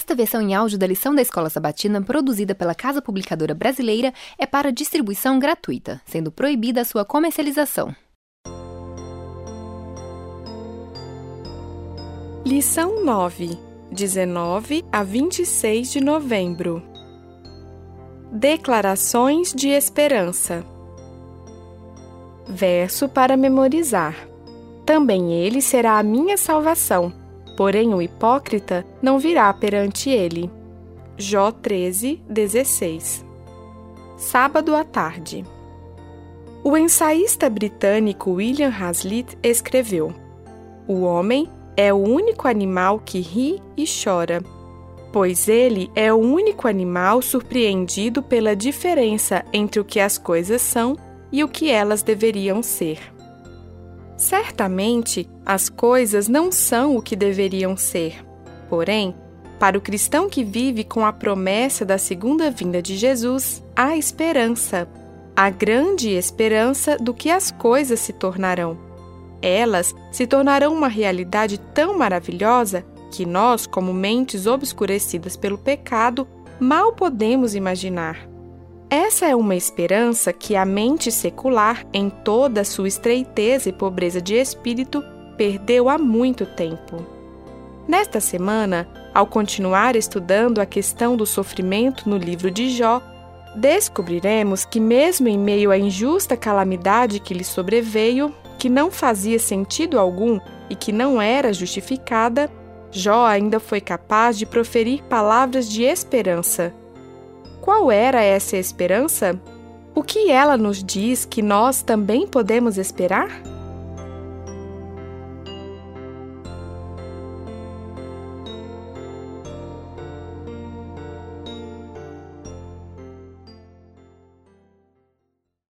Esta versão em áudio da lição da Escola Sabatina, produzida pela Casa Publicadora Brasileira, é para distribuição gratuita, sendo proibida a sua comercialização. Lição 9, 19 a 26 de novembro. Declarações de esperança. Verso para memorizar. Também ele será a minha salvação porém o hipócrita não virá perante ele. Jó 13, 16 Sábado à tarde. O ensaísta britânico William Hazlitt escreveu: O homem é o único animal que ri e chora, pois ele é o único animal surpreendido pela diferença entre o que as coisas são e o que elas deveriam ser. Certamente, as coisas não são o que deveriam ser. Porém, para o cristão que vive com a promessa da segunda vinda de Jesus, há esperança, a grande esperança do que as coisas se tornarão. Elas se tornarão uma realidade tão maravilhosa que nós, como mentes obscurecidas pelo pecado, mal podemos imaginar. Essa é uma esperança que a mente secular, em toda sua estreiteza e pobreza de espírito, perdeu há muito tempo. Nesta semana, ao continuar estudando a questão do sofrimento no livro de Jó, descobriremos que, mesmo em meio à injusta calamidade que lhe sobreveio, que não fazia sentido algum e que não era justificada, Jó ainda foi capaz de proferir palavras de esperança qual era essa esperança? O que ela nos diz que nós também podemos esperar?